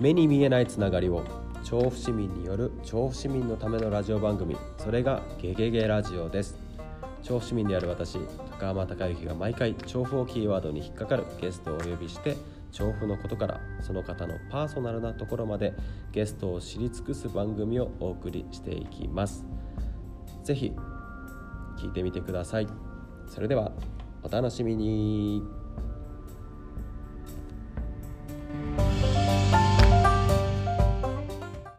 目に見えないつながりを調布市民による調布市民のためのラジオ番組それがゲゲゲラジオです。調布市民である私高浜孝之が毎回調布をキーワードに引っかかるゲストをお呼びして調布のことからその方のパーソナルなところまでゲストを知り尽くす番組をお送りしていきます。ぜひ聞いてみてください。それではお楽しみに。